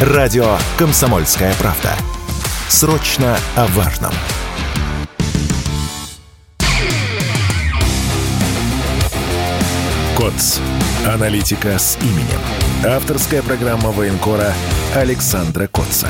Радио «Комсомольская правда». Срочно о важном. КОЦ. Аналитика с именем. Авторская программа военкора Александра Котца.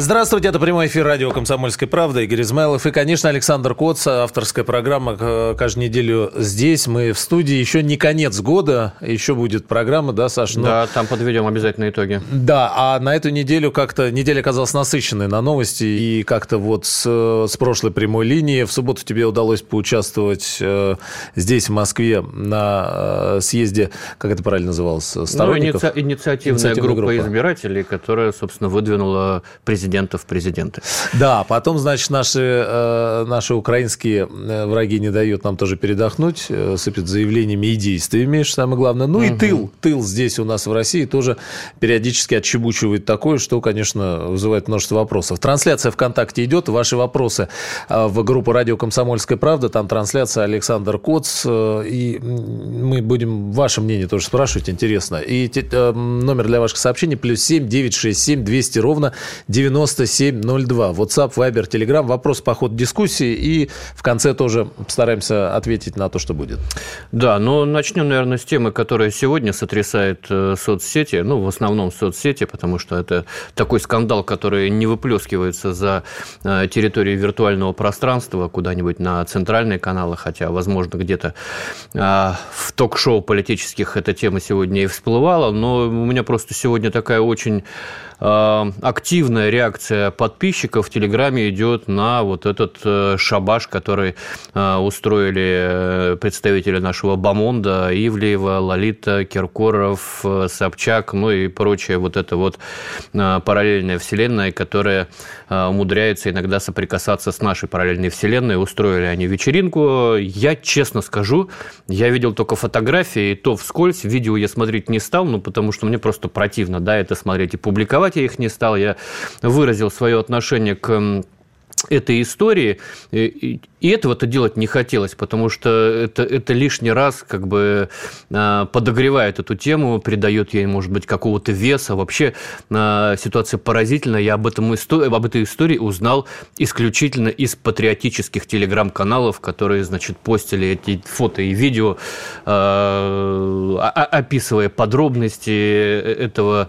Здравствуйте, это прямой эфир радио «Комсомольская правда». Игорь Измайлов и, конечно, Александр Коц, авторская программа э, каждую неделю здесь. Мы в студии. Еще не конец года, еще будет программа, да, Саша? Но... Да, там подведем обязательно итоги. Да, а на эту неделю как-то, неделя оказалась насыщенной на новости, и как-то вот с, с прошлой прямой линии в субботу тебе удалось поучаствовать э, здесь, в Москве, на э, съезде, как это правильно называлось, сторонников? Ну, иници... инициативная, инициативная группа, группа избирателей, которая, собственно, выдвинула президента президентов президенты. Да, потом, значит, наши, э, наши украинские э, враги не дают нам тоже передохнуть, э, сыпят заявлениями и действиями, что самое главное. Ну угу. и тыл, тыл здесь у нас в России тоже периодически отчебучивает такое, что, конечно, вызывает множество вопросов. Трансляция ВКонтакте идет, ваши вопросы в группу «Радио Комсомольская правда», там трансляция Александр Коц, и мы будем ваше мнение тоже спрашивать, интересно. И номер для ваших сообщений плюс семь девять шесть семь двести ровно 90 9702. WhatsApp, Viber, Telegram. Вопрос по ходу дискуссии. И в конце тоже постараемся ответить на то, что будет. Да, но начнем, наверное, с темы, которая сегодня сотрясает э, соцсети. Ну, в основном соцсети, потому что это такой скандал, который не выплескивается за э, территорию виртуального пространства куда-нибудь на центральные каналы, хотя, возможно, где-то э, в ток-шоу политических эта тема сегодня и всплывала. Но у меня просто сегодня такая очень активная реакция подписчиков в Телеграме идет на вот этот э, шабаш, который э, устроили представители нашего Бамонда, Ивлеева, Лолита, Киркоров, Собчак, ну и прочее вот это вот параллельная вселенная, которая умудряется иногда соприкасаться с нашей параллельной вселенной. Устроили они вечеринку. Я честно скажу, я видел только фотографии, и то вскользь. Видео я смотреть не стал, ну, потому что мне просто противно, да, это смотреть и публиковать называть я их не стал, я выразил свое отношение к этой истории. Этого-то делать не хотелось, потому что это, это лишний раз как бы а, подогревает эту тему, придает ей, может быть, какого-то веса. Вообще а, ситуация поразительная. Я об, этом, об этой истории узнал исключительно из патриотических телеграм-каналов, которые, значит, постили эти фото и видео, а, описывая подробности этого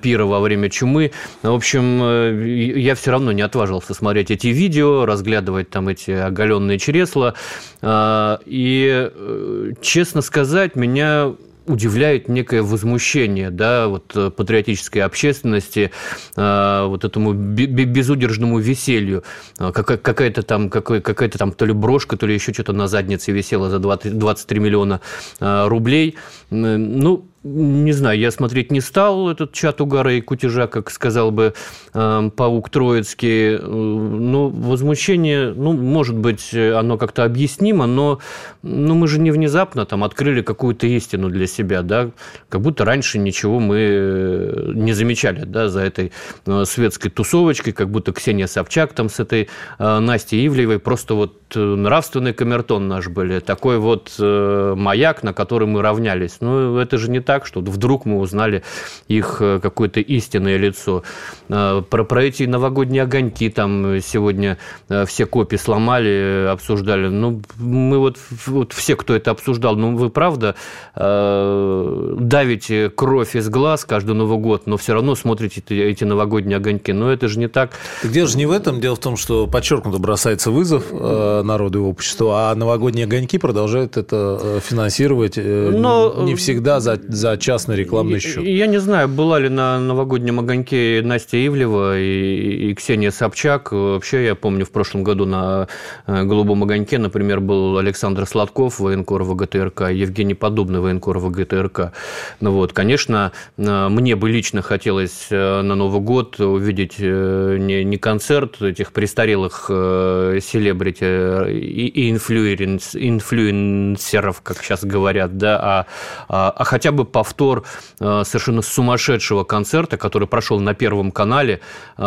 пира во время чумы. В общем, э, я все равно не отважился смотреть эти видео, разглядывать там эти оголенные чресла. А, и, э, честно сказать, меня удивляет некое возмущение да, вот, э, патриотической общественности, э, вот этому безудержному веселью. Какая-то там, какая-то там то ли брошка, то ли еще что-то на заднице висела за 23 миллиона рублей. Ну, не знаю, я смотреть не стал этот чат угара и кутежа, как сказал бы э, паук Троицкий. Ну, возмущение, ну, может быть, оно как-то объяснимо, но ну, мы же не внезапно там открыли какую-то истину для себя, да, как будто раньше ничего мы э, не замечали, да, за этой э, светской тусовочкой, как будто Ксения Собчак там с этой э, Настей Ивлеевой просто вот нравственный камертон наш были, такой вот маяк, на который мы равнялись. Ну, это же не так, что вдруг мы узнали их э, какое-то истинное лицо. Э, про, про эти новогодние огоньки там сегодня э, все копии сломали, обсуждали. Ну, мы вот, вот все, кто это обсуждал, ну, вы правда давите кровь из глаз каждый Новый год, но все равно смотрите эти, новогодние огоньки. Но это же не так. Так дело же не в этом. Дело в том, что подчеркнуто бросается вызов народу и обществу, а новогодние огоньки продолжают это финансировать но... не всегда за за частный рекламный счет. Я не знаю, была ли на новогоднем огоньке Настя Ивлева и, и Ксения Собчак. Вообще, я помню, в прошлом году на э, голубом огоньке, например, был Александр Сладков, военкор ВГТРК, Евгений Подобный, военкор ВГТРК. Ну вот, конечно, э, мне бы лично хотелось э, на Новый год увидеть не, не концерт этих престарелых селебрити и инфлюенс, инфлюенсеров, как сейчас говорят, да, а, а, а хотя бы повтор совершенно сумасшедшего концерта, который прошел на Первом канале к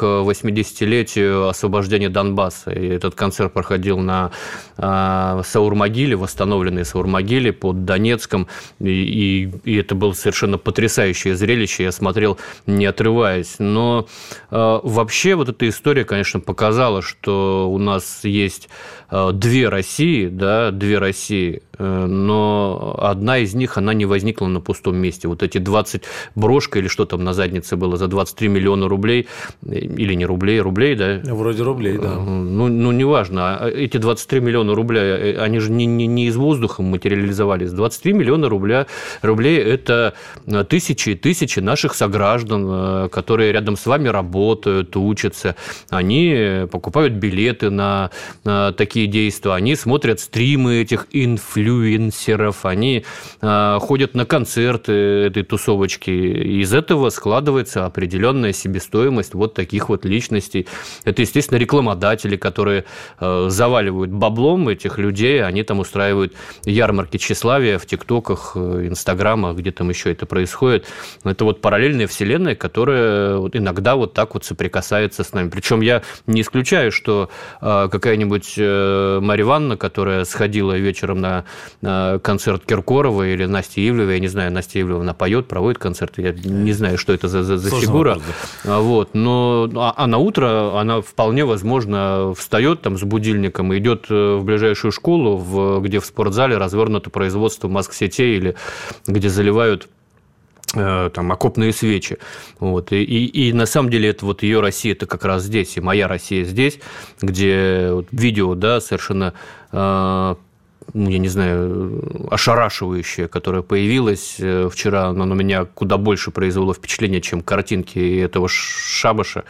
80-летию освобождения Донбасса. И этот концерт проходил на Саурмогиле, восстановленной Саурмогиле под Донецком. И, и, и это было совершенно потрясающее зрелище. Я смотрел, не отрываясь. Но вообще вот эта история, конечно, показала, что у нас есть Э, две России, да, две России, э, но одна из них, она не возникла на пустом месте. Вот эти 20 брошка или что там на заднице было за 23 миллиона рублей, э, или не рублей, рублей, да? Вроде рублей, да. Ну, ну неважно. А эти 23 миллиона рублей, они же не, не, не из воздуха материализовались. 23 миллиона рубля, рублей – это тысячи и тысячи наших сограждан, которые рядом с вами работают, учатся. Они покупают билеты на такие такие действия, они смотрят стримы этих инфлюенсеров, они э, ходят на концерты этой тусовочки. Из этого складывается определенная себестоимость вот таких вот личностей. Это, естественно, рекламодатели, которые э, заваливают баблом этих людей, они там устраивают ярмарки тщеславия в ТикТоках, э, Инстаграмах, где там еще это происходит. Это вот параллельная вселенная, которая вот иногда вот так вот соприкасается с нами. Причем я не исключаю, что э, какая-нибудь Марья Ивановна, которая сходила вечером на, концерт Киркорова или Насти Ивлева, я не знаю, Настя Ивлева, она поет, проводит концерты, я не знаю, что это за, за, за фигура. Вопрос, да. Вот, но а, а на утро она вполне возможно встает там с будильником и идет э, в ближайшую школу, в, где в спортзале развернуто производство маск-сетей или где заливают Э, там окопные свечи. Вот. И, и, и на самом деле это вот ее Россия, это как раз здесь, и моя Россия здесь, где вот видео, да, совершенно э, ну, я не знаю, ошарашивающее, которое появилось э, вчера, оно на меня куда больше произвело впечатление, чем картинки этого шабаша.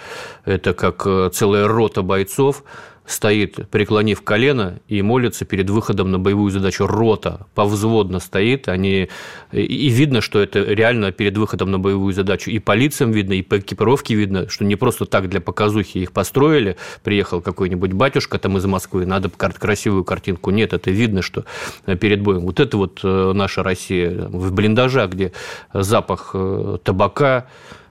Это как целая рота бойцов, стоит, преклонив колено, и молится перед выходом на боевую задачу. Рота повзводно стоит, они... и видно, что это реально перед выходом на боевую задачу. И по лицам видно, и по экипировке видно, что не просто так для показухи их построили, приехал какой-нибудь батюшка там из Москвы, надо красивую картинку. Нет, это видно, что перед боем. Вот это вот э, наша Россия в блиндажах, где запах э, табака, Э,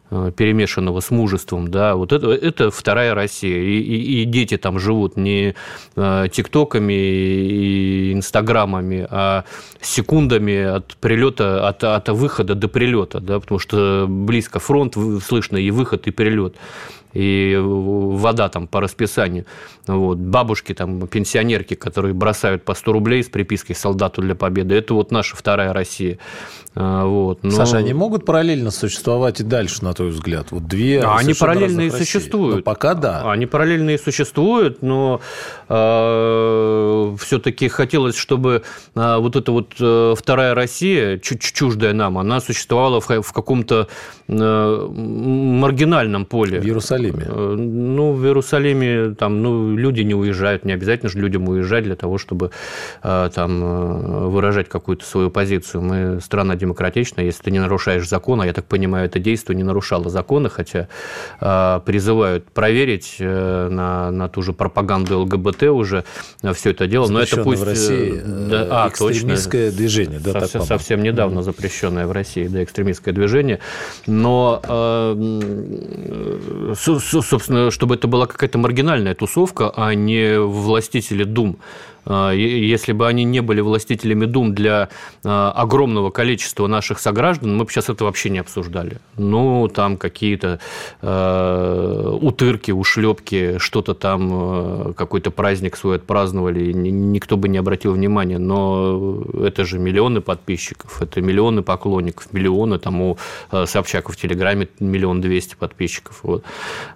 перемешанного с мужеством, да, вот это, это вторая Россия. И, и, и дети там живут не э, тиктоками и инстаграмами, а секундами от прилета, от, от выхода до прилета, да, потому что близко фронт, слышно и выход, и прилет и вода там по расписанию. Вот. Бабушки, там, пенсионерки, которые бросают по 100 рублей с припиской «Солдату для победы». Это вот наша вторая Россия. А, вот. Но... Саша, они могут параллельно существовать и дальше, на твой взгляд? Вот две а Они параллельно и существуют. Но пока да. Они параллельно и существуют, но э, все-таки хотелось, чтобы э, вот эта вот э, вторая Россия, чуть чуждая нам, она существовала в, в каком-то э, маргинальном поле. В Иерусалиме. Э, ну, в Иерусалиме там, ну, люди не уезжают, не обязательно же людям уезжать для того, чтобы э, там э, выражать какую-то свою позицию. Мы страна демократично, если ты не нарушаешь закон, а я так понимаю, это действие не нарушало закона, хотя призывают проверить на, на ту же пропаганду ЛГБТ уже все это дело, но это пусть... в России да, а, экстремистское точно, движение, да, совсем, так, совсем недавно запрещенное в России, да, экстремистское движение, но, э, собственно, чтобы это была какая-то маргинальная тусовка, а не властители дум, если бы они не были властителями дум для а, огромного количества наших сограждан, мы бы сейчас это вообще не обсуждали. Ну, там какие-то э, утырки, ушлепки, что-то там, какой-то праздник свой отпраздновали, никто бы не обратил внимания. Но это же миллионы подписчиков, это миллионы поклонников, миллионы там у Собчака в Телеграме миллион двести подписчиков. Вот.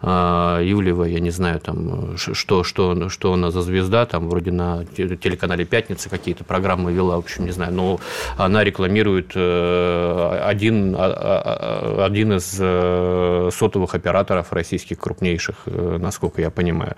Ивлева, я не знаю, там, что, что, что она за звезда, там, вроде на телеканале «Пятница» какие-то программы вела, в общем, не знаю, но она рекламирует э, один, а, а, один из э, сотовых операторов российских крупнейших, э, насколько я понимаю.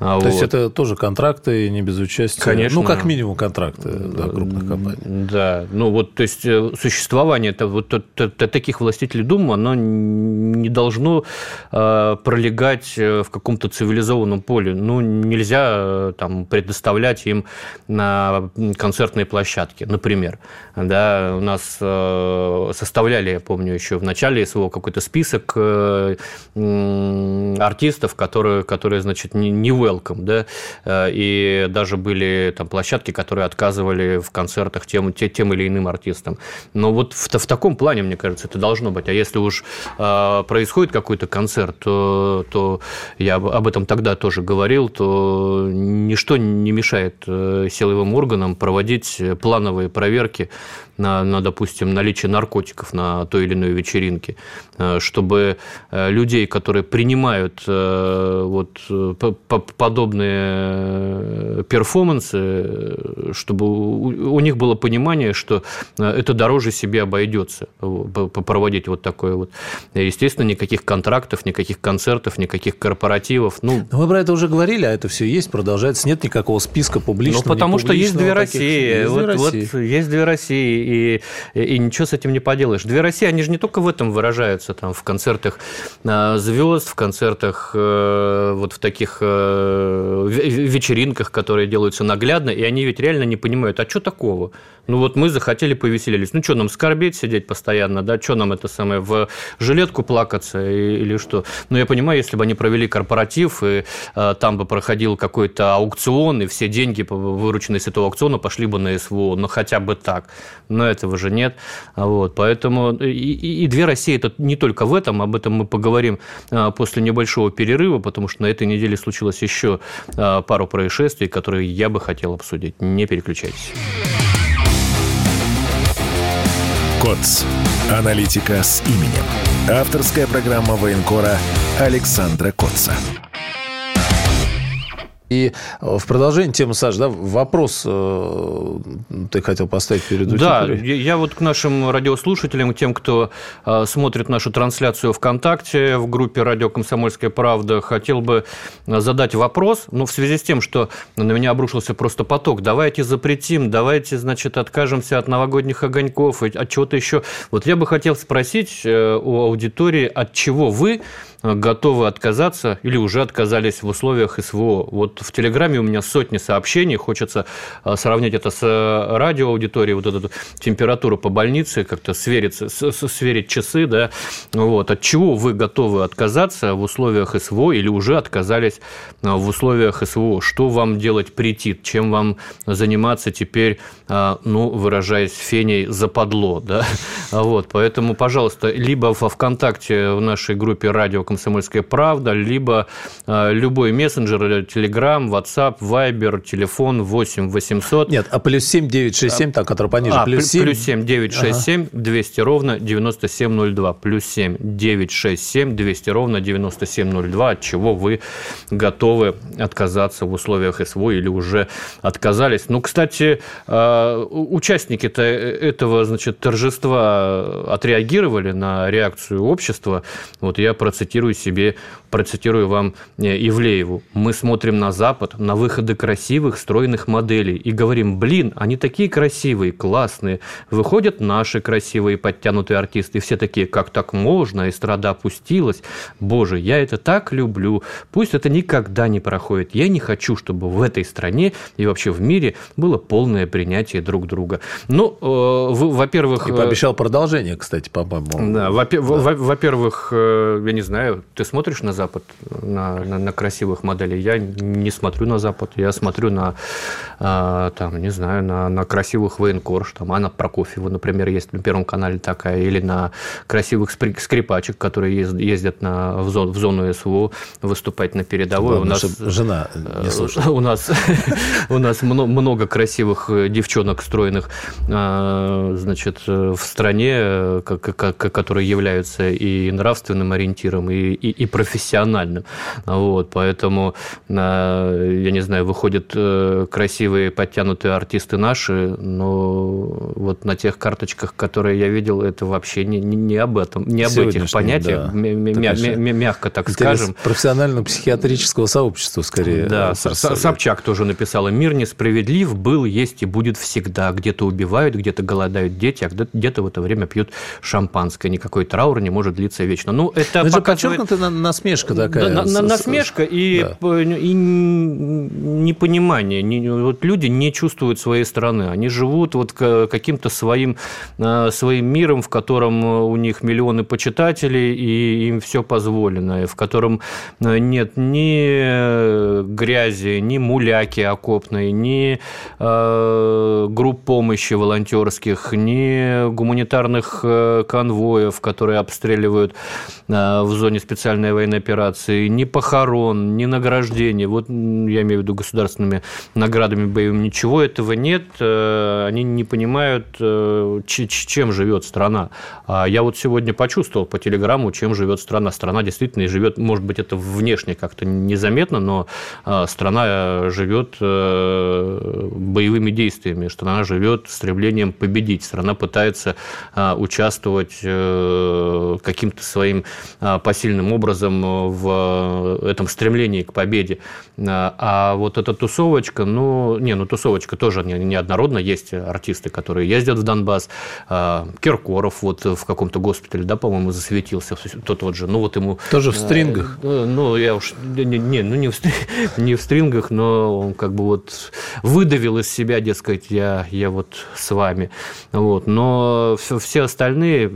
А То вот. есть это тоже контракты не без участия? Конечно. Ну, как минимум контракты да, крупных компаний. Да, ну вот, то есть существование это, вот, таких властителей Думы, оно не должно пролегать в каком-то цивилизованном поле. Ну, нельзя там предоставлять им на концертные площадки, например. Да, у нас э, составляли, я помню, еще в начале СВО какой-то список э, артистов, которые, которые значит, не welcome, да, э, и даже были там площадки, которые отказывали в концертах тем, тем или иным артистам. Но вот в, в таком плане, мне кажется, это должно быть. А если уж происходит какой-то концерт, то, то я об этом тогда тоже говорил, то ничто не мешает силовым органам проводить плановые проверки на, на, допустим, наличие наркотиков на той или иной вечеринке, э, чтобы э, людей, которые принимают э, вот подобные перформансы, чтобы у них было понимание, что это дороже себе обойдется проводить вот такое вот. Естественно, никаких контрактов, никаких концертов, никаких корпоративов. Ну, Но мы про это уже говорили, а это все есть, продолжается. Нет никакого списка публичного. Ну, потому что есть две России. Есть, вот, две России. вот есть две России и, и ничего с этим не поделаешь. Две России, они же не только в этом выражаются, там, в концертах а, звезд, в концертах, э, вот в таких э, вечеринках, которые делаются наглядно, и они ведь реально не понимают, а что такого? Ну вот мы захотели повеселились. Ну что, нам скорбеть, сидеть постоянно, да? Что нам это самое, в жилетку плакаться или что? Ну я понимаю, если бы они провели корпоратив, и э, там бы проходил какой-то аукцион, и все деньги, вырученные с этого аукциона, пошли бы на СВО, ну хотя бы так. Но этого же нет. Вот, поэтому и, и, и две России это не только в этом, об этом мы поговорим э, после небольшого перерыва, потому что на этой неделе случилось еще э, пару происшествий, которые я бы хотел обсудить. Не переключайтесь. КОЦ. Аналитика с именем. Авторская программа военкора Александра Котца. И э, в продолжение темы, Саш, да, вопрос э, ты хотел поставить перед аудиторией. Да, я вот к нашим радиослушателям, тем, кто э, смотрит нашу трансляцию ВКонтакте в группе «Радио Комсомольская правда», хотел бы задать вопрос, ну, в связи с тем, что на меня обрушился просто поток. Давайте запретим, давайте, значит, откажемся от новогодних огоньков, от чего-то еще. Вот я бы хотел спросить у аудитории, от чего вы готовы отказаться или уже отказались в условиях СВО. Вот в Телеграме у меня сотни сообщений, хочется а, сравнить это с э, радиоаудиторией, вот эту температуру по больнице, как-то сверить, сверить часы, да, вот, от чего вы готовы отказаться в условиях СВО или уже отказались в условиях СВО, что вам делать претит, чем вам заниматься теперь, ну, выражаясь феней, западло, да, вот, поэтому, пожалуйста, либо во ВКонтакте в нашей группе радио «Комсомольская правда», либо э, любой мессенджер, Telegram, WhatsApp, Viber, телефон 8 800. Нет, а плюс 7 967, так, который пониже. А, плюс 7, плюс 7 967 ага. 200 ровно 9702. Плюс 7 967 200 ровно 9702, от чего вы готовы отказаться в условиях СВО или уже отказались. Ну, кстати, э, участники -то этого, значит, торжества отреагировали на реакцию общества. Вот я процитирую процитирую себе, процитирую вам э, Ивлееву. Мы смотрим на Запад, на выходы красивых, стройных моделей и говорим, блин, они такие красивые, классные. Выходят наши красивые, подтянутые артисты, и все такие, как так можно, эстрада опустилась. Боже, я это так люблю. Пусть это никогда не проходит. Я не хочу, чтобы в этой стране и вообще в мире было полное принятие друг друга. Ну, э, во-первых... И пообещал продолжение, кстати, по-моему. Да, во-первых, э, я не знаю, ты смотришь на Запад, на, на, на красивых моделей? Я не смотрю на Запад, я смотрю на, а, там, не знаю, на, на красивых военкорш, там, Анна Прокофьева, например, есть на Первом канале такая, или на красивых скрипачек, которые ездят на, в, зону, в зону СВО выступать на передовой. у нас жена не слушает. У нас, у нас много красивых девчонок, стройных, а, значит, в стране, которые являются и нравственным ориентиром, и и, и, профессиональным. Вот, поэтому, э, я не знаю, выходят э, красивые, подтянутые артисты наши, но вот на тех карточках, которые я видел, это вообще не, не об этом, не об этих понятиях, да. мя- мя- мягко так скажем. Профессионально-психиатрического сообщества, скорее. Да, Собчак тоже написала, мир несправедлив, был, есть и будет всегда. Где-то убивают, где-то голодают дети, а где-то в это время пьют шампанское. Никакой траур не может длиться вечно. Ну, это, это пока подчеркнутая насмешка такая. Да, на, насмешка и, да. и непонимание. Не, вот люди не чувствуют своей страны. Они живут вот каким-то своим, э, своим миром, в котором у них миллионы почитателей, и им все позволено, в котором э, нет ни грязи, ни муляки окопной, ни э, групп помощи волонтерских, ни гуманитарных э, конвоев, которые обстреливают э, в зоне специальной военной операции, ни похорон, ни награждения. Вот я имею в виду государственными наградами боевыми. Ничего этого нет. Э, они не понимают, чем живет страна. А я вот сегодня почувствовал по телеграмму, чем живет страна. Страна действительно живет, может быть, это внешне как-то незаметно, но страна живет боевыми действиями, страна живет стремлением победить, страна пытается участвовать каким-то своим посильным образом в этом стремлении к победе. А вот эта тусовочка, ну, не, ну, тусовочка тоже неоднородно. Есть артисты, которые ездят в Донбасс. Киркоров вот в каком-то госпитале, да, по-моему, засветился. Тот вот же, ну, вот ему... Тоже в стрингах? Ну, я уж... Не, не ну, не в, не в стрингах, но он как бы вот выдавил из себя, дескать, я, я вот с вами. Вот. Но все остальные,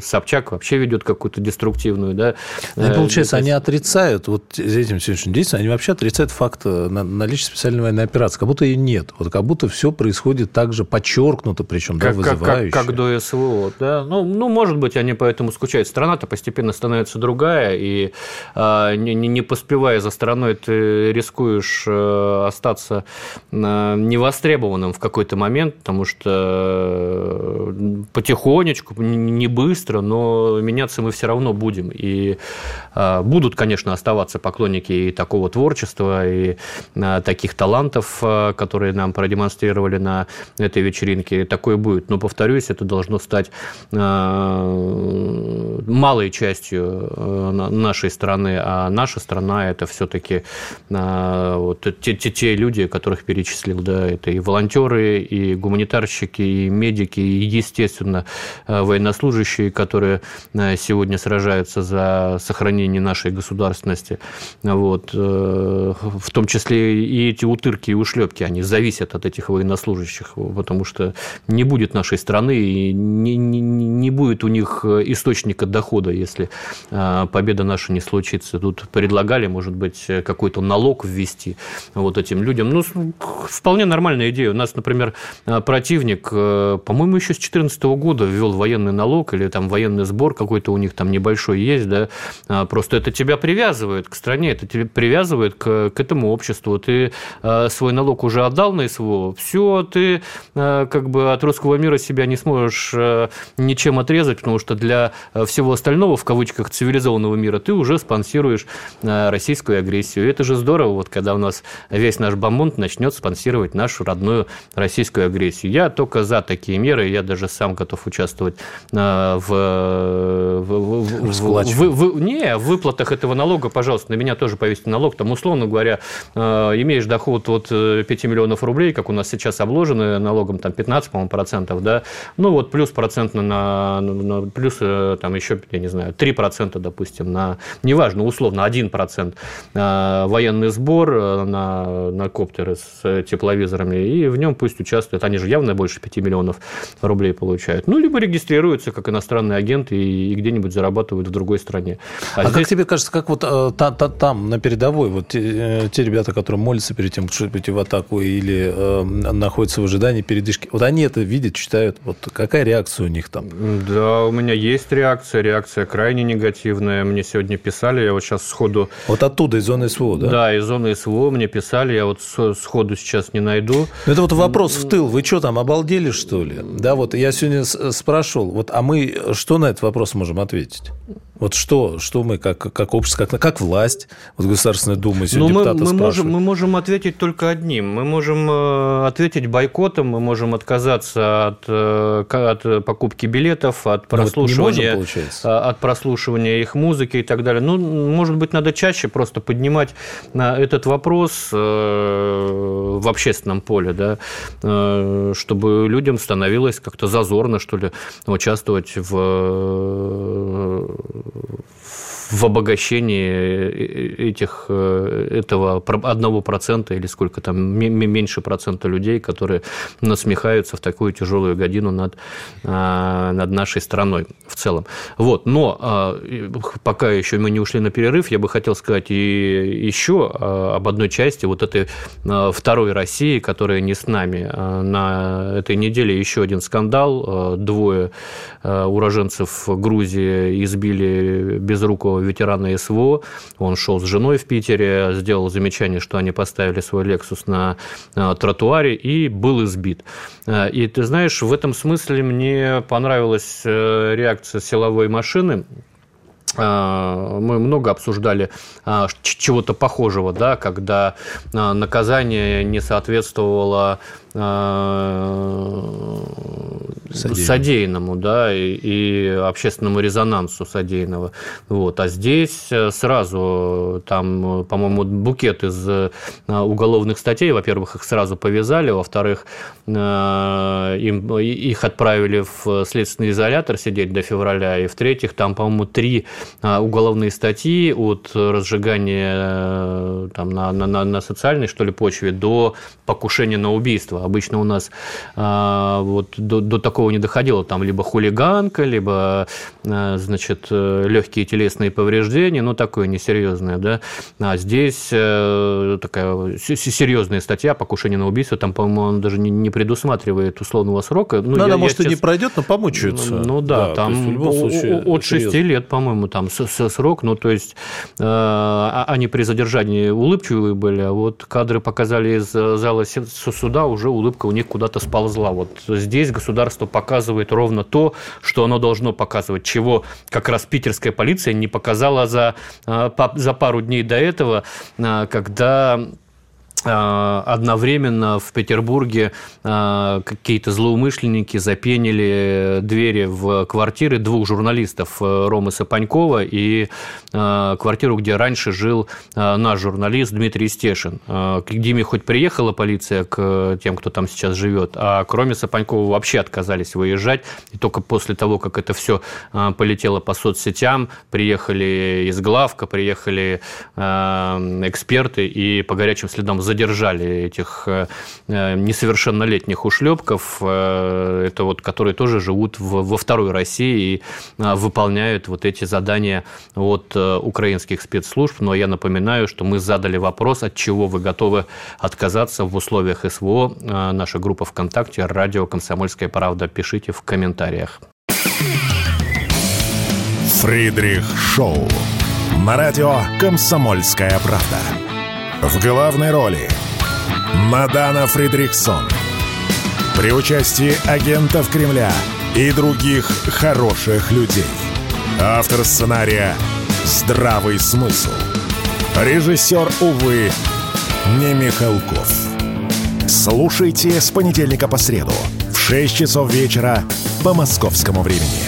Собчак вообще ведет какую-то деструктивную, да. Ну, и получается, они отрицают, вот этим сегодняшним действием, они вообще отрицают факт э, наличия специальной военной операции, как будто ее нет. Вот как будто все происходит так же подчеркнуто, причем, как, да, вызывающе. Как, как, как до СВО, да. Ну, ну, может быть, они поэтому скучают. Страна-то постепенно становится другая, и а, не, не поспевая за страной, ты рискуешь а, остаться а, невостребованным в какой-то момент, потому что а, потихонечку, не быстро, но меняться мы все равно будем. И а, будут, конечно, оставаться поклонники и такого творчества, и а, таких талантов, а, которые нам продемонстрировали на этой вечеринке. Такое будет. Но, повторюсь, это должно стать малой частью нашей страны, а наша страна – это все-таки вот те, те, те люди, которых перечислил, да, это и волонтеры, и гуманитарщики, и медики, и, естественно, военнослужащие, которые сегодня сражаются за сохранение нашей государственности. Вот. Э, в том числе и эти утырки и ушлепки, они зависят от этих военнослужащих, потому что не будет нашей страны и не, не будет у них источника дохода, если э, победа наша не случится. Тут предлагали, может быть, какой-то налог ввести вот этим людям. Ну, вполне нормальная идея. У нас, например, противник, э, по-моему, еще с 2014 года ввел военный налог или там военный сбор какой-то у них там небольшой есть, да, просто это тебя привязывает к стране, это тебя привязывает к, к этому обществу. Ты свой налог уже отдал на СВО, все, ты как бы от русского мира себя не сможешь ничем отрезать, потому что для всего остального, в кавычках, цивилизованного мира ты уже спонсируешь российскую агрессию. И это же здорово, вот когда у нас весь наш бомонд начнет спонсировать нашу родную российскую агрессию. Я только за такие меры, я даже сам готов участвовать в, в, в, в, в, не, в выплатах этого налога, пожалуйста, на меня тоже повесьте налог. Там, условно говоря, э, имеешь доход от 5 э, миллионов рублей, как у нас сейчас обложены налогом, там 15, по-моему, процентов, да, ну вот плюс процентно на плюс э, там еще, я не знаю, 3 процента, допустим, на, неважно, условно, 1 процент военный сбор на, на коптеры с тепловизорами, и в нем пусть участвуют, они же явно больше 5 миллионов рублей получают. Ну, либо регистрируются как иностранные агенты и, и где-нибудь зарабатывают в другой стране. А, а здесь... как тебе кажется, как вот э, та, та, там, на передовой, вот те, э, те ребята, которые молятся перед тем, чтобы идти в атаку или э, находятся в ожидании передышки, вот они это видят, читают, вот какая реакция у них там? Да, у меня есть реакция, реакция крайне негативная. Мне сегодня писали, я вот сейчас сходу... Вот оттуда, из зоны СВО, да? Да, из зоны СВО мне писали, я вот сходу сейчас не найду. Ну, это вот вопрос в тыл, вы что там, обалдели, что ли? Да, вот я сегодня спрашивал, вот, а мы что на этот вопрос можем ответить? Вот что, что мы как, как общество, как, как власть, вот Государственная Дума сегодня ну, мы, мы можем, мы можем ответить только одним. Мы можем э, ответить бойкотом, мы можем отказаться от, э, от покупки билетов, от прослушивания, вот можем, а, от прослушивания их музыки и так далее. Ну, может быть, надо чаще просто поднимать этот вопрос э, в общественном поле, да, чтобы людям становилось как-то зазорно, что ли, участвовать в you. В обогащении этих, этого одного процента или сколько там, меньше процента людей, которые насмехаются в такую тяжелую годину над, над нашей страной в целом. Вот, но пока еще мы не ушли на перерыв, я бы хотел сказать и еще об одной части вот этой второй России, которая не с нами. На этой неделе еще один скандал. Двое уроженцев Грузии избили безрукого ветерана СВО. Он шел с женой в Питере, сделал замечание, что они поставили свой «Лексус» на тротуаре и был избит. И ты знаешь, в этом смысле мне понравилась э, реакция силовой машины, мы много обсуждали а, чего-то похожего, да, когда а, наказание не соответствовало Содеянному, содеянному да, и, и общественному резонансу содеянного. Вот. А здесь э, сразу там, по-моему, букет из э, уголовных статей. Во-первых, их сразу повязали, во-вторых, э, им, их отправили в следственный изолятор сидеть до февраля, и в-третьих, там, по-моему, три уголовные статьи от разжигания там, на, на, на социальной, что ли, почве до покушения на убийство. Обычно у нас вот до, до такого не доходило. Там либо хулиганка, либо, э, значит, э, легкие телесные повреждения, ну, такое несерьезное, да. А здесь э, такая серьезная статья, покушение на убийство, там, по-моему, он даже не предусматривает условного срока. Ну, ну она, может, сейчас... и не пройдет, но помучается. Ну, да, да там случае, от 6 лет, по-моему, там срок, ну, то есть а, они при задержании улыбчивые были, а вот кадры показали из зала суда, уже улыбка у них куда-то сползла. Вот здесь государство показывает ровно то, что оно должно показывать, чего как раз питерская полиция не показала за, а, за пару дней до этого, а, когда одновременно в Петербурге а, какие-то злоумышленники запенили двери в квартиры двух журналистов э, Ромы Сапанькова и а, квартиру, где раньше жил наш журналист Дмитрий Стешин. К Диме хоть приехала полиция к тем, кто там сейчас живет, а кроме Сапанькова вообще отказались выезжать. И только после того, как это все полетело по соцсетям, приехали из главка, приехали эксперты и по горячим следам задержали этих э, э, несовершеннолетних ушлепков, э, это вот, которые тоже живут во второй России и выполняют вот эти задания от украинских спецслужб. Но я напоминаю, что мы задали вопрос, от чего вы готовы отказаться в условиях СВО. Наша группа ВКонтакте «Радио Комсомольская правда». Пишите в комментариях. Фридрих Шоу. На радио «Комсомольская правда». В главной роли Мадана Фридриксон. При участии агентов Кремля и других хороших людей. Автор сценария «Здравый смысл». Режиссер, увы, не Михалков. Слушайте с понедельника по среду в 6 часов вечера по московскому времени.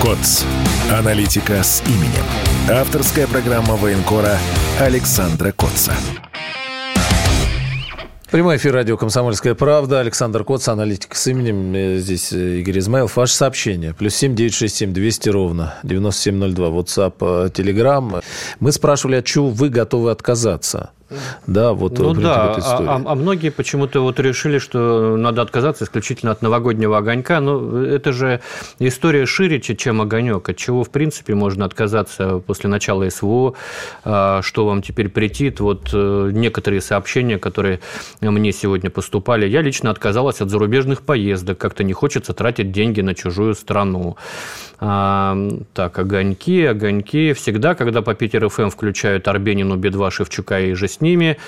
КОЦ. Аналитика с именем. Авторская программа военкора Александра Котца. Прямой эфир радио «Комсомольская правда». Александр Коц, аналитик с именем. Э, здесь э, Игорь Измайлов. Ваше сообщение. Плюс семь девять шесть семь двести ровно. девяносто семь ноль два. WhatsApp, Telegram. Мы спрашивали, от чего вы готовы отказаться? Да, вот ну, да, а, а, а многие почему-то вот решили, что надо отказаться исключительно от новогоднего огонька. Но это же история шире, чем огонек. От чего, в принципе, можно отказаться после начала СВО, а, что вам теперь претит. Вот э, некоторые сообщения, которые мне сегодня поступали, я лично отказалась от зарубежных поездок. Как-то не хочется тратить деньги на чужую страну. А, так, огоньки, огоньки. Всегда, когда по Питер ФМ включают Арбенину, Бедва, Шевчука и же с ними,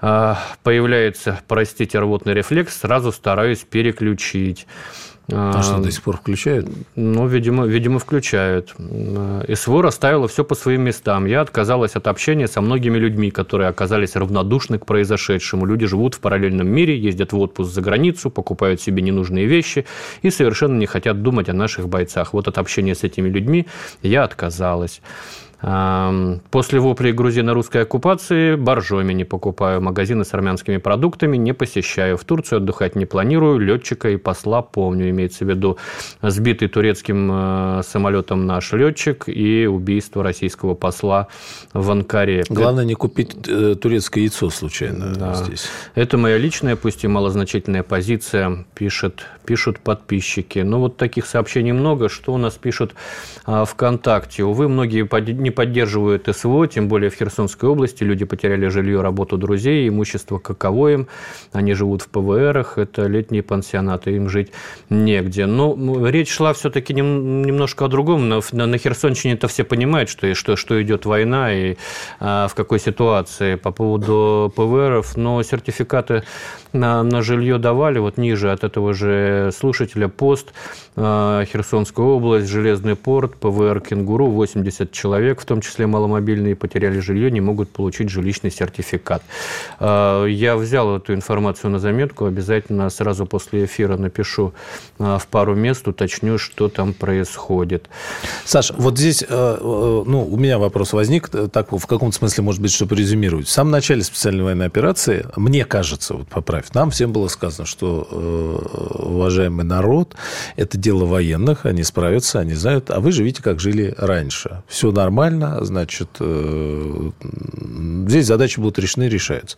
а, появляется, простите, рвотный рефлекс, сразу стараюсь переключить. А что, до сих пор включают? Ну, видимо, видимо, включают. СВО расставила все по своим местам. Я отказалась от общения со многими людьми, которые оказались равнодушны к произошедшему. Люди живут в параллельном мире, ездят в отпуск за границу, покупают себе ненужные вещи и совершенно не хотят думать о наших бойцах. Вот от общения с этими людьми я отказалась. После воплей грузино-русской оккупации боржоми не покупаю, магазины с армянскими продуктами не посещаю, в Турцию отдыхать не планирую, летчика и посла помню, имеется в виду сбитый турецким э, самолетом наш летчик и убийство российского посла в Анкаре. Главное не купить э, турецкое яйцо случайно да. здесь. Это моя личная, пусть и малозначительная позиция, пишет, пишут подписчики. Ну, вот таких сообщений много. Что у нас пишут а, ВКонтакте? Увы, многие не поддерживают СВО, тем более в Херсонской области. Люди потеряли жилье, работу друзей, имущество каково им. Они живут в ПВРах, это летние пансионаты, им жить негде. Но речь шла все-таки немножко о другом. На, на Херсонщине это все понимают, что, что, что идет война и а, в какой ситуации. По поводу ПВРов, но сертификаты на, на жилье давали, вот ниже от этого же слушателя пост а, Херсонская область, Железный порт, ПВР «Кенгуру», 80 человек, в том числе маломобильные, потеряли жилье, не могут получить жилищный сертификат. А, я взял эту информацию на заметку, обязательно сразу после эфира напишу а, в пару мест, уточню, что там происходит. Саш, вот здесь, ну, у меня вопрос возник, так в каком-то смысле, может быть, чтобы резюмировать. В самом начале специальной военной операции, мне кажется, вот поправь, нам всем было сказано, что э, уважаемый народ, это дело военных, они справятся, они знают, а вы живите, как жили раньше. Все нормально, значит, э, здесь задачи будут решены, решаются.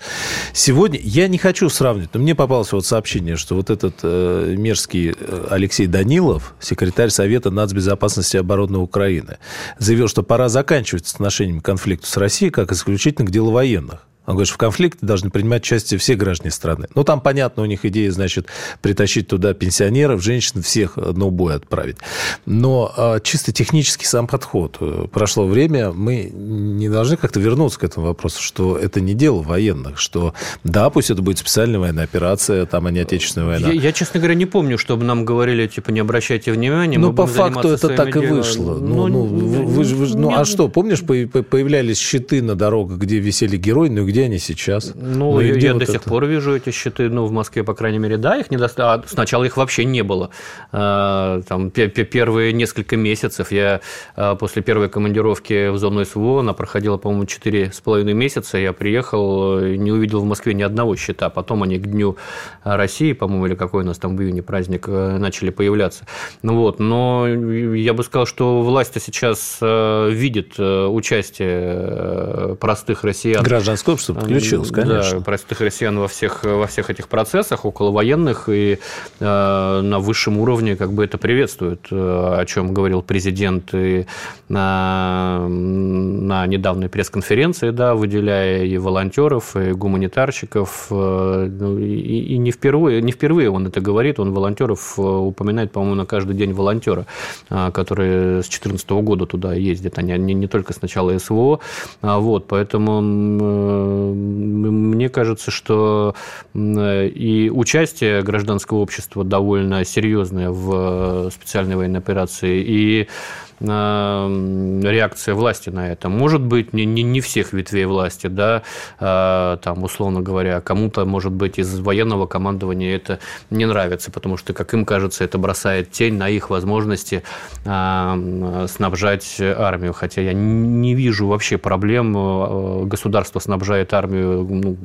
Сегодня я не хочу сравнивать, но мне попалось вот сообщение, что вот этот э, мерзкий Алексей Данилов, секретарь Совета нацбезопасности и обороны Украины, заявил, что пора заканчивать с отношениями к конфликту с Россией как исключительно к делу военных. Он говорит, что в конфликте должны принимать участие все граждане страны. Ну, там, понятно, у них идея, значит, притащить туда пенсионеров, женщин, всех на убой отправить. Но а, чисто технический сам подход. Прошло время, мы не должны как-то вернуться к этому вопросу, что это не дело военных, что да, пусть это будет специальная военная операция, там, а не отечественная война. Я, я честно говоря, не помню, чтобы нам говорили, типа, не обращайте внимания. Ну, по факту это так делами. и вышло. Ну, ну, ну, вы, вы, ну, а что, помнишь, появлялись щиты на дорогах, где висели герои, ну, где они сейчас? Ну, ну я, я вот до сих пор вижу эти щиты, ну, в Москве, по крайней мере, да, их недостаточно. А сначала их вообще не было. А, там, первые несколько месяцев я а, после первой командировки в зону СВО, она проходила, по-моему, четыре с половиной месяца, я приехал, не увидел в Москве ни одного щита. Потом они к Дню России, по-моему, или какой у нас там в июне праздник, э, начали появляться. Ну вот, но я бы сказал, что власть сейчас э, видит э, участие простых россиян. Гражданское общество подключилось, конечно. Да, простых россиян во всех, во всех этих процессах, около военных, и э, на высшем уровне как бы это приветствует, э, о чем говорил президент и на, на недавней пресс-конференции, да, выделяя и волонтеров, и гуманитарщиков, э, ну, и, и не, впервые, не впервые он это говорит, он волонтеров э, упоминает, по-моему, на каждый день волонтера, э, которые с 2014 года туда ездят, они не, не только с начала СВО, а вот, поэтому мне кажется, что и участие гражданского общества довольно серьезное в специальной военной операции, и реакция власти на это. Может быть, не, не, не всех ветвей власти, да, а, там, условно говоря, кому-то, может быть, из военного командования это не нравится, потому что, как им кажется, это бросает тень на их возможности а, снабжать армию. Хотя я не вижу вообще проблем. А, государство снабжает армию ну,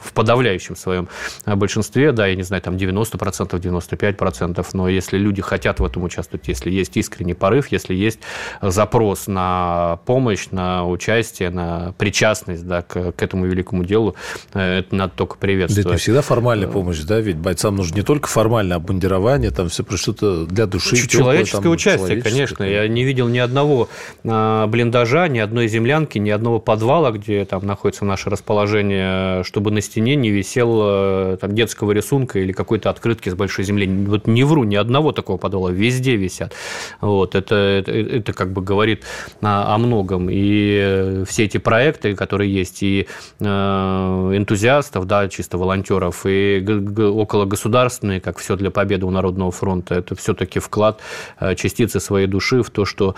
в подавляющем своем большинстве, да, я не знаю, там 90%, 95%, но если люди хотят в этом участвовать, если есть искренний порыв, если есть запрос на помощь, на участие, на причастность да, к, к этому великому делу, э, это надо только приветствовать. Да это не всегда формальная э, помощь, да, ведь бойцам нужно не только формальное обмундирование, там все что-то для души. Человеческое теплое, участие, человеческое, конечно. Я не видел ни одного а, блиндажа, ни одной землянки, ни одного подвала, где там находится наше расположение, чтобы на стене не висел э, там детского рисунка или какой-то открытки с большой земли. Вот не вру, ни одного такого подвала, везде висят. Вот, это, это, это как бы говорит о многом. И э, все эти проекты, которые есть, и э, энтузиастов, да, чисто волонтеров, и около государственные, как все для победы у Народного фронта, это все-таки вклад э, частицы своей души в то, что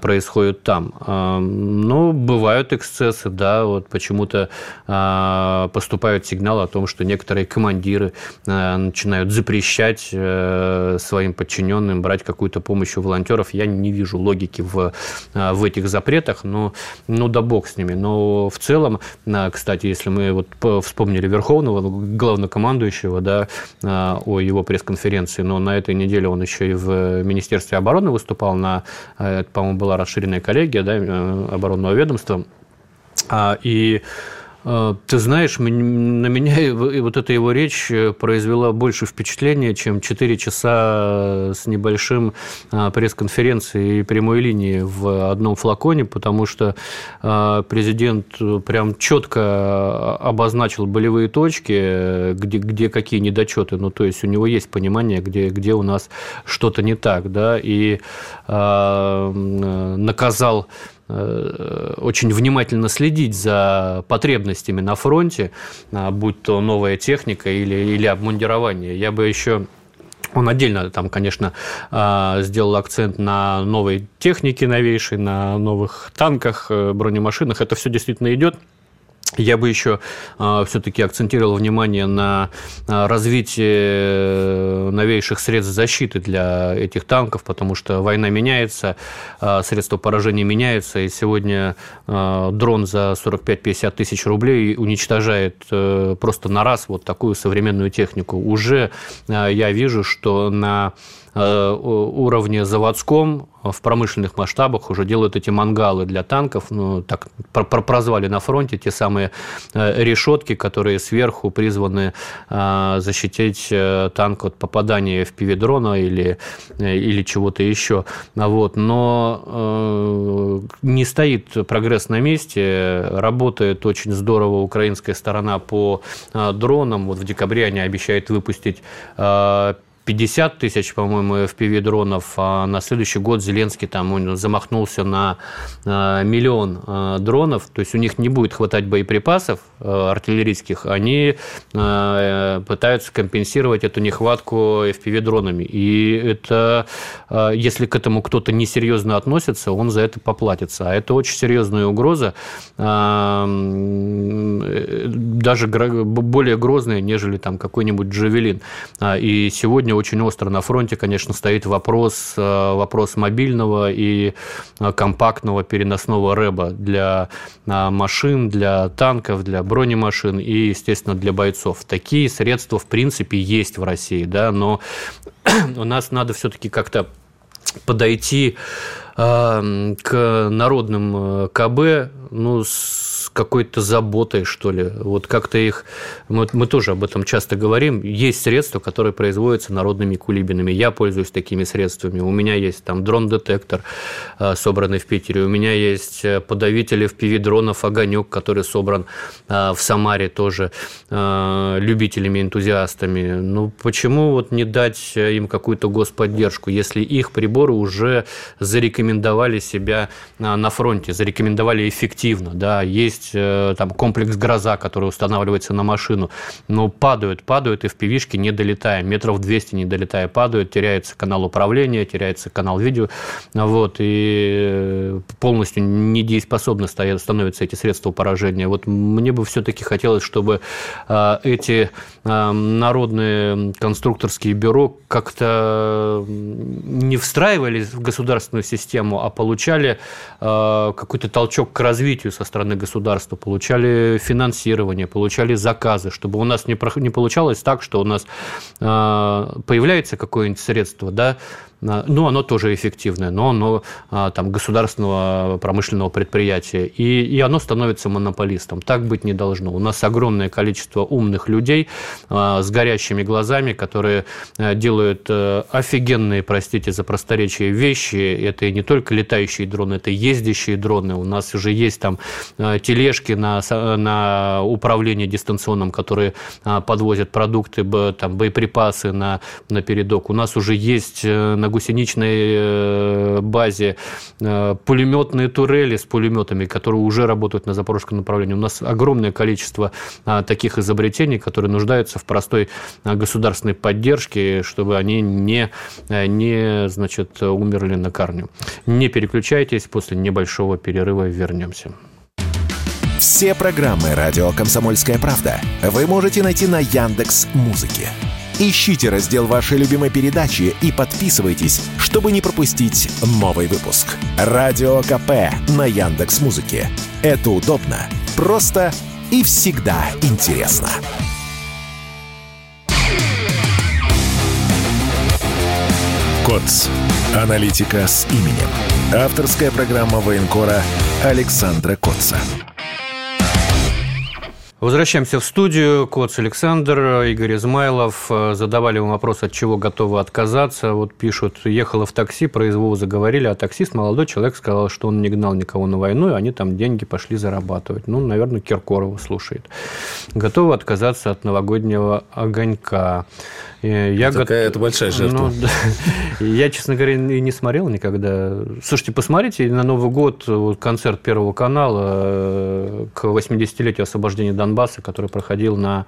происходит там. Но бывают эксцессы, да, вот почему-то поступают сигналы о том, что некоторые командиры начинают запрещать своим подчиненным брать какую-то помощь у волонтеров. Я не вижу вижу логики в, в этих запретах, но ну да бог с ними. Но в целом, кстати, если мы вот вспомнили Верховного главнокомандующего, да, о его пресс-конференции, но на этой неделе он еще и в Министерстве обороны выступал, на, по-моему, была расширенная коллегия да, оборонного ведомства, и а, ты знаешь, на меня вот эта его речь э, произвела больше впечатления, чем 4 часа с небольшим а, пресс-конференции и прямой линии в одном флаконе, потому что а, президент прям четко обозначил болевые точки, где, где какие недочеты. Ну, то есть у него есть понимание, где, где у нас что-то не так, да, и наказал Э, очень внимательно следить за потребностями на фронте, а, будь то новая техника или, или обмундирование. Я бы еще он отдельно там, конечно, а, сделал акцент на новой технике новейшей, на новых танках, э, бронемашинах. Это все действительно идет. Я бы еще э, все-таки акцентировал внимание на развитие э, новейших средств защиты для этих танков, потому что война меняется, э, средства поражения меняются, и сегодня э, дрон за 45-50 тысяч рублей уничтожает э, просто на раз вот такую современную технику. Уже я вижу, что на уровне заводском в промышленных масштабах уже делают эти мангалы для танков, ну, так прозвали на фронте те самые э, решетки, которые сверху призваны э, защитить танк от попадания в пивидрона или, или чего-то еще. Вот. Но не стоит прогресс на месте, работает очень здорово украинская сторона по дронам. Вот в декабре они обещают выпустить 50 тысяч, по-моему, FPV-дронов, а на следующий год Зеленский там он замахнулся на э, миллион э, дронов, то есть у них не будет хватать боеприпасов э, артиллерийских, они пытаются компенсировать эту нехватку FPV-дронами. И это, если к этому кто-то несерьезно относится, он за это поплатится. А это очень серьезная угроза, даже более грозная, нежели там какой-нибудь Джавелин. И сегодня сегодня очень остро на фронте, конечно, стоит вопрос, э, вопрос мобильного и э, компактного переносного рэба для э, машин, для танков, для бронемашин и, естественно, для бойцов. Такие средства, в принципе, есть в России, да, но у нас надо все-таки как-то подойти к народным КБ ну, с какой-то заботой, что ли. Вот как-то их... Мы, мы тоже об этом часто говорим. Есть средства, которые производятся народными кулибинами. Я пользуюсь такими средствами. У меня есть там дрон-детектор, э, собранный в Питере. У меня есть э, подавители в пиви-дронов «Огонек», который собран э, в Самаре тоже любителями, энтузиастами. Ну, почему вот не дать им какую-то господдержку, если их приборы уже зарекомендовали себя на фронте, зарекомендовали эффективно, да, есть э, там комплекс «Гроза», который устанавливается на машину, но падают, падают, и в пивишке не долетая, метров 200 не долетая, падают, теряется канал управления, теряется канал видео, вот, и э, полностью недееспособны становятся эти средства поражения. Вот мне бы все-таки хотелось, чтобы э, эти народные конструкторские бюро как-то не встраивались в государственную систему, а получали какой-то толчок к развитию со стороны государства, получали финансирование, получали заказы, чтобы у нас не, не получалось так, что у нас э, появляется какое-нибудь средство, да, ну, оно тоже эффективное, но оно а, там, государственного промышленного предприятия, и, и оно становится монополистом. Так быть не должно. У нас огромное количество умных людей а, с горящими глазами, которые делают э, офигенные, простите за просторечие, вещи. Это не только летающие дроны, это ездящие дроны. У нас уже есть там тележки на, на управление дистанционным, которые подвозят продукты, там, боеприпасы на, на передок. У нас уже есть э, на гусеничной э, базе, э, пулеметные турели с пулеметами, которые уже работают на запорожском направлении. У нас огромное количество а, таких изобретений, которые нуждаются в простой а, государственной поддержке, чтобы они не, э, не значит, умерли на корню. Не переключайтесь, после небольшого перерыва вернемся. Все программы «Радио Комсомольская правда» вы можете найти на Яндекс Музыке. Ищите раздел вашей любимой передачи и подписывайтесь, чтобы не пропустить новый выпуск. Радио КП на Яндекс Музыке. Это удобно, просто и всегда интересно. КОЦ. Аналитика с именем. Авторская программа военкора Александра Котца. Возвращаемся в студию. Коц Александр, Игорь Измайлов. Задавали ему вопрос, от чего готовы отказаться. Вот пишут, ехала в такси, произвол заговорили, а таксист, молодой человек, сказал, что он не гнал никого на войну, и они там деньги пошли зарабатывать. Ну, наверное, Киркорова слушает. Готовы отказаться от новогоднего огонька. Я Такая гот... это большая жертва. Ну, да. Я, честно говоря, не смотрел никогда. Слушайте, посмотрите на Новый год вот, концерт Первого канала э, к 80-летию освобождения Донбасса, который проходил на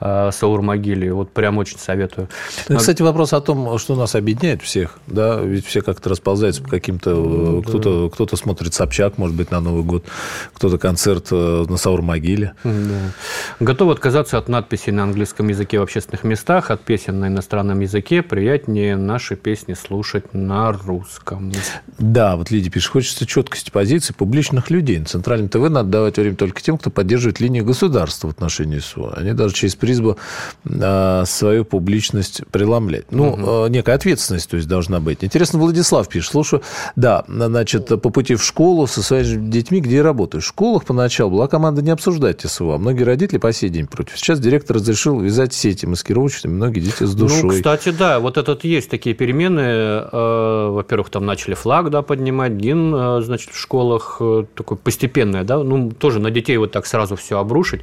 э, Саур-могиле. Вот прям очень советую. Ну, кстати, вопрос о том, что нас объединяет всех. Да? Ведь все как-то расползаются по каким-то... Ну, кто-то, да. кто-то смотрит Собчак, может быть, на Новый год, кто-то концерт э, на Саур-могиле. Да. Готов отказаться от надписей на английском языке в общественных местах, от песен песен на иностранном языке, приятнее наши песни слушать на русском. Да, вот Лидия пишет, хочется четкости позиции публичных людей. На центральном ТВ надо давать время только тем, кто поддерживает линию государства в отношении СУ. Они даже через призбу а, свою публичность преломлять. Ну, угу. некая ответственность, то есть, должна быть. Интересно, Владислав пишет, слушаю, да, значит, по пути в школу со своими детьми, где я работаю. В школах поначалу была команда не обсуждать СУ, а многие родители по сей день против. Сейчас директор разрешил вязать сети маскировочными, многие дети с ну, душой. Ну, кстати, да, вот этот есть такие перемены. Э, во-первых, там начали флаг да, поднимать, гимн, э, значит, в школах э, такой постепенное, да, ну, тоже на детей вот так сразу все обрушить,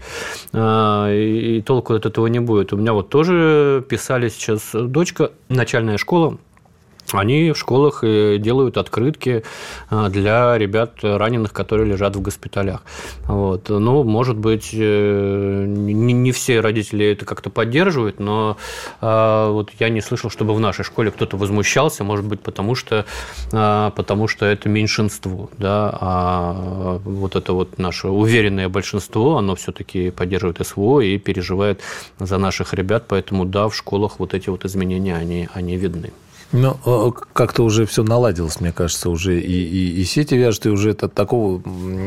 и толку от этого не будет. У меня вот тоже писали сейчас дочка, начальная школа, они в школах э, делают открытки э, для ребят раненых, которые лежат в госпиталях. Вот. Ну, может быть, э, не все родители это как-то поддерживают, но вот я не слышал, чтобы в нашей школе кто-то возмущался, может быть, потому что, потому что это меньшинство, да, а вот это вот наше уверенное большинство, оно все-таки поддерживает СВО и переживает за наших ребят, поэтому да, в школах вот эти вот изменения, они, они видны. Ну, как-то уже все наладилось, мне кажется, уже и, и, и сети вяжут, и уже это, такого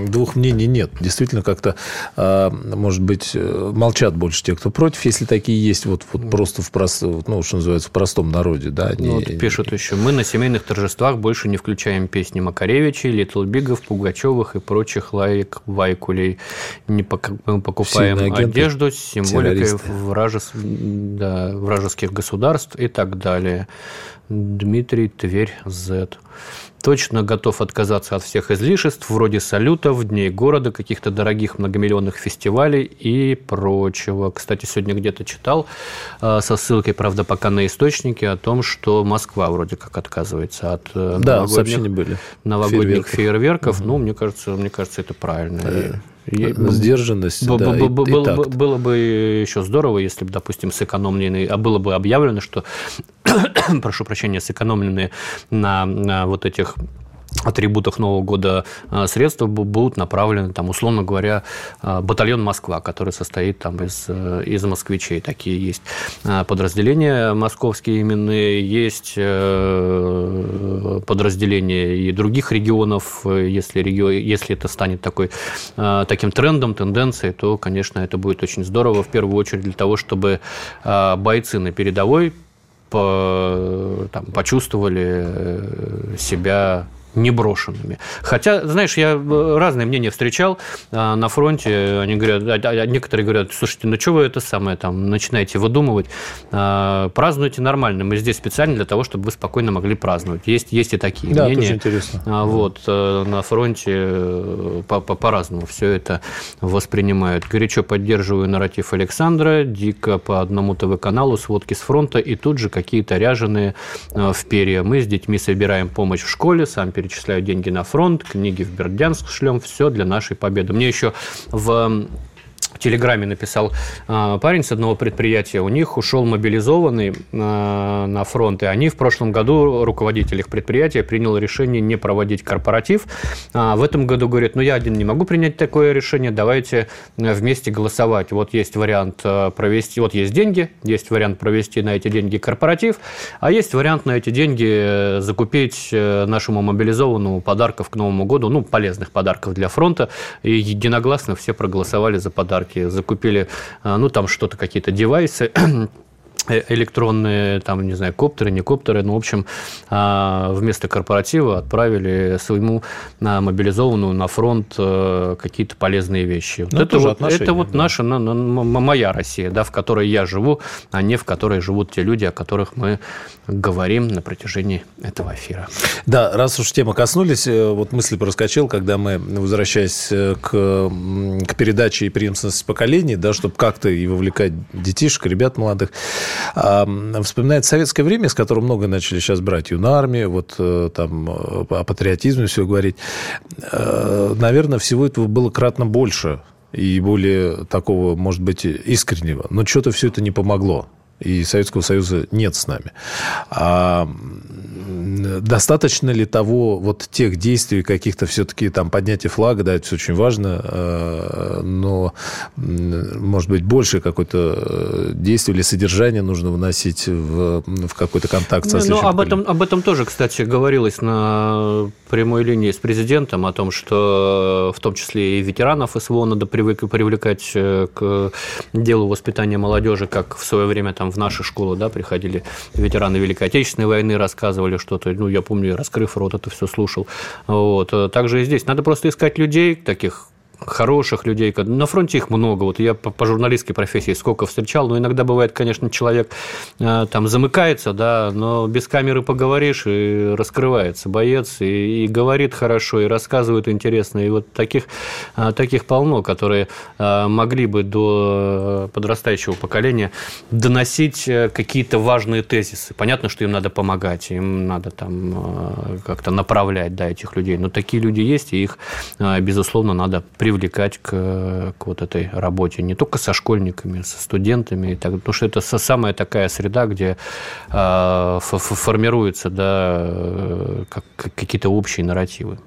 двух мнений нет. Действительно, как-то, а, может быть, э, молчат больше те, кто против, если такие есть, вот, вот просто в, прост, ну, что называется, в простом народе. Да, они... ну, вот пишут еще, мы на семейных торжествах больше не включаем песни Макаревичей, Литл Бигов, Пугачевых и прочих лайк Вайкулей. Не покупаем одежду с символикой вражес... да, вражеских государств и так далее. Дмитрий Тверь Z. Точно готов отказаться от всех излишеств, вроде салютов, дней города, каких-то дорогих многомиллионных фестивалей и прочего. Кстати, сегодня где-то читал э, со ссылкой, правда, пока на источники, о том, что Москва вроде как отказывается от э, да, новогодних, были. новогодних фейерверков. фейерверков. Угу. Ну, мне кажется, мне кажется, это правильно. Да. Сдержанность, б- да, б- и, было, и было бы еще здорово, если бы, допустим, сэкономленные, а было бы объявлено, что, прошу прощения, сэкономленные на, на вот этих атрибутах Нового года а, средства будут направлены, там, условно говоря, а, батальон Москва, который состоит там, из, э, из москвичей. Такие есть подразделения московские именные, есть э, подразделения и других регионов. Если, регион, если это станет такой, таким трендом, тенденцией, то, конечно, это будет очень здорово. В первую очередь для того, чтобы бойцы на передовой по, там, почувствовали э, себя не брошенными. Хотя, знаешь, я э, разные мнения встречал а, на фронте. Они говорят, а, а, некоторые говорят, слушайте, ну что вы это самое там начинаете выдумывать? Празднуйте нормально. Мы здесь специально для того, чтобы вы спокойно могли праздновать. Есть, есть и такие да, мнения. Тоже интересно. Вот, э, на фронте э, по-разному все это воспринимают. Горячо поддерживаю нарратив Александра, дико по одному ТВ-каналу сводки с фронта, и тут же какие-то ряженые в перья. Мы с детьми собираем помощь в школе, сам перечисляют деньги на фронт, книги в Бердянск шлем, все для нашей победы. Мне еще в Телеграме написал э, парень с одного предприятия, у них ушел мобилизованный э, на фронт, и они в прошлом году, руководитель их предприятия, принял решение не проводить корпоратив. А в этом году говорит, ну я один не могу принять такое решение, давайте э, вместе голосовать. Вот есть вариант э, провести, вот есть деньги, есть вариант провести на эти деньги корпоратив, а есть вариант на эти деньги э, закупить нашему мобилизованному подарков к Новому году, ну полезных подарков для фронта, и единогласно все проголосовали за подарки марки, закупили, а, ну, там что-то, какие-то девайсы, электронные, там, не знаю, коптеры, не коптеры, ну, в общем, а, вместо корпоратива отправили своему а, мобилизованному на фронт э, какие-то полезные вещи. Ну, это, вот, это вот да. наша, моя Россия, да, в которой я живу, а не в которой живут те люди, о которых мы говорим на протяжении этого эфира. Да, раз уж тема коснулись, э, вот мысли проскочил, когда мы, возвращаясь к, к передаче и преемственности поколений, да, чтобы как-то и вовлекать детишек, ребят молодых, вспоминает советское время, с которого много начали сейчас брать юнармию, вот э, там э, о патриотизме все говорить. Э, наверное, всего этого было кратно больше и более такого, может быть, искреннего. Но что-то все это не помогло и Советского Союза нет с нами. А достаточно ли того, вот тех действий, каких-то все-таки там поднятия флага, да, это очень важно, а, но, может быть, больше какое-то э, действие или содержание нужно вносить в, в какой-то контакт со Ну, об этом, об этом тоже, кстати, говорилось на прямой линии с президентом, о том, что в том числе и ветеранов СВО надо привлекать э, к делу воспитания молодежи, как в свое время там в нашу школу, да, приходили ветераны Великой Отечественной войны, рассказывали что-то, ну, я помню, раскрыв рот, это все слушал. Вот. Также и здесь надо просто искать людей таких хороших людей. На фронте их много. Вот я по, журналистской профессии сколько встречал, но иногда бывает, конечно, человек э, там замыкается, да, но без камеры поговоришь и раскрывается боец и, и говорит хорошо, и рассказывает интересно. И вот таких, э, таких полно, которые э, могли бы до подрастающего поколения доносить какие-то важные тезисы. Понятно, что им надо помогать, им надо там как-то направлять да, этих людей, но такие люди есть, и их, безусловно, надо привлекать привлекать к, к вот этой работе не только со школьниками, со студентами, и так, потому что это самая такая среда, где э, формируются да, э, как, какие-то общие нарративы.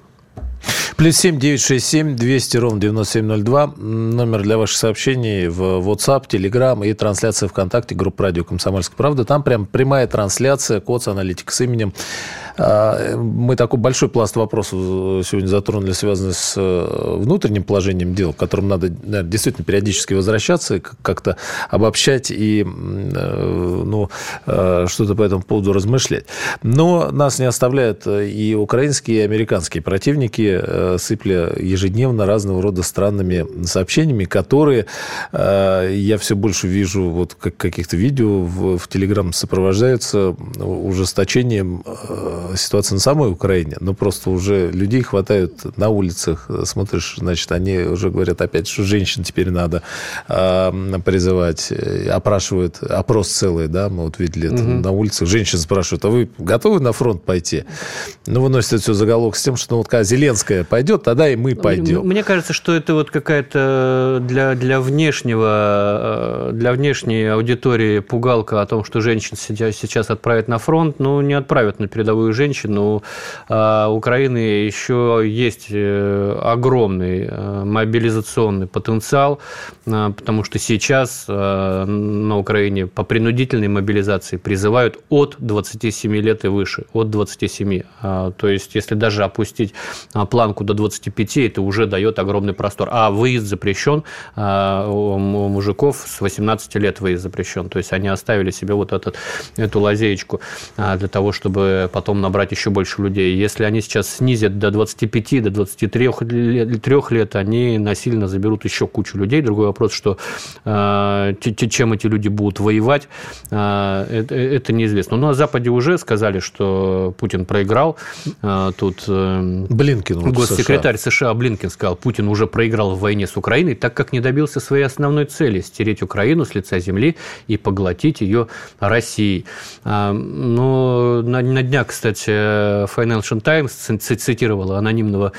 Плюс семь девять шесть семь двести ровно девяносто семь ноль два. Номер для ваших сообщений в WhatsApp, Telegram и трансляция ВКонтакте, группа радио «Комсомольская правда». Там прям прямая трансляция, код с аналитик с именем а, мы такой большой пласт вопросов сегодня затронули, связанный с э, внутренним положением дел, к которым надо наверное, действительно периодически возвращаться, как-то обобщать и э, ну, э, что-то по этому поводу размышлять. Но нас не оставляют и украинские, и американские противники, сыпля ежедневно разного рода странными сообщениями, которые я все больше вижу вот как каких-то видео в, в Телеграм сопровождаются ужесточением ситуация на самой Украине, но просто уже людей хватают на улицах, смотришь, значит, они уже говорят опять, что женщин теперь надо э, призывать, опрашивают, опрос целый, да, мы вот видели это угу. на улицах, женщин спрашивают, а вы готовы на фронт пойти? Ну, выносят все заголовок с тем, что ну, вот когда Зеленская пойдет, тогда и мы пойдем. Мне кажется, что это вот какая-то для, для внешнего, э, для внешней аудитории пугалка о том, что женщин сейчас, отправят на фронт, ну, не отправят на передовую женщин, у а, Украины еще есть э, огромный э, мобилизационный потенциал, а, потому что сейчас э, на Украине по принудительной мобилизации призывают от 27 лет и выше, от 27. А, то есть, если даже опустить планку до 25, это уже дает огромный простор. А выезд запрещен, у мужиков с 18 лет выезд запрещен. То есть, они оставили себе вот этот, эту лазеечку для того, чтобы потом набрать еще больше людей. Если они сейчас снизят до 25, до 23 лет, лет они насильно заберут еще кучу людей. Другой вопрос, что э, чем эти люди будут воевать, это, неизвестно. Но на Западе уже сказали, что Путин проиграл. Тут э, Блинкин, госсекретарь США. США Блинкин сказал, Путин уже проиграл в войне с Украиной, так как не добился своей основной цели – стереть Украину с лица земли и поглотить ее Россией. Но на, на днях, кстати, Financial Times цитировала анонимного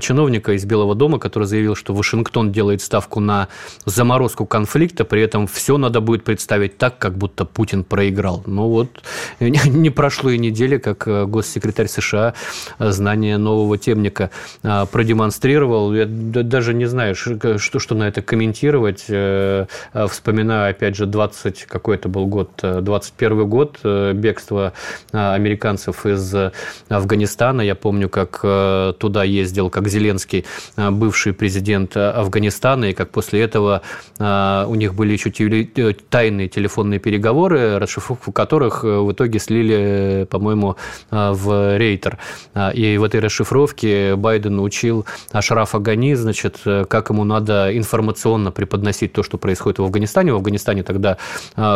чиновника из Белого дома, который заявил, что Вашингтон делает ставку на заморозку конфликта, при этом все надо будет представить так, как будто Путин проиграл. Ну вот, не прошло и недели, как госсекретарь США знание нового темника продемонстрировал. Я даже не знаю, что, что на это комментировать. Вспоминаю, опять же, 20, какой это был год, 21 год, бегство американцев из Афганистана. Я помню, как э, туда ездил, как Зеленский, э, бывший президент Афганистана, и как после этого э, у них были еще тайные телефонные переговоры, расшифровку которых в итоге слили, по-моему, в рейтер. И в этой расшифровке Байден учил Ашрафа Гани, значит, как ему надо информационно преподносить то, что происходит в Афганистане. В Афганистане тогда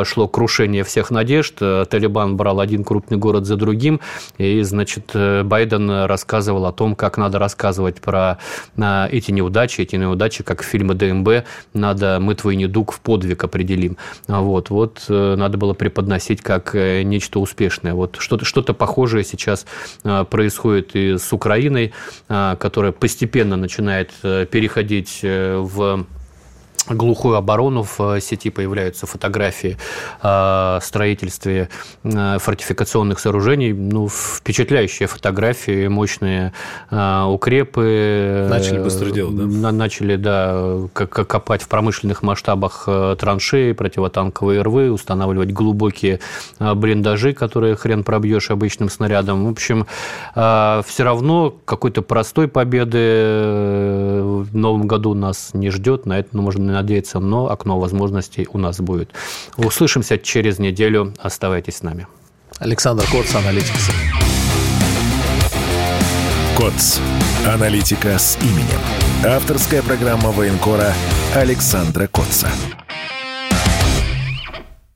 шло крушение всех надежд, Талибан брал один крупный город за другим, и, значит, Байден рассказывал о том, как надо рассказывать про эти неудачи, эти неудачи, как в фильме ДМБ, надо «Мы твой недуг в подвиг определим». Вот, вот э, надо было преподносить как э, нечто успешное. Вот что-то что похожее сейчас э, происходит и с Украиной, которая постепенно начинает переходить в глухую оборону в э, сети появляются фотографии о строительстве э, фортификационных сооружений. Ну, впечатляющие фотографии, мощные э, укрепы. Начали быстро делать, да? Начали, да, копать в промышленных масштабах траншеи, противотанковые рвы, устанавливать глубокие блиндажи, которые хрен пробьешь обычным снарядом. В общем, все равно какой-то простой победы в новом году нас не ждет. На это ну, можно надеяться, но окно возможностей у нас будет. Услышимся через неделю. Оставайтесь с нами. Александр Коц, аналитикс. Коц. Аналитика с именем. Авторская программа военкора Александра Котца.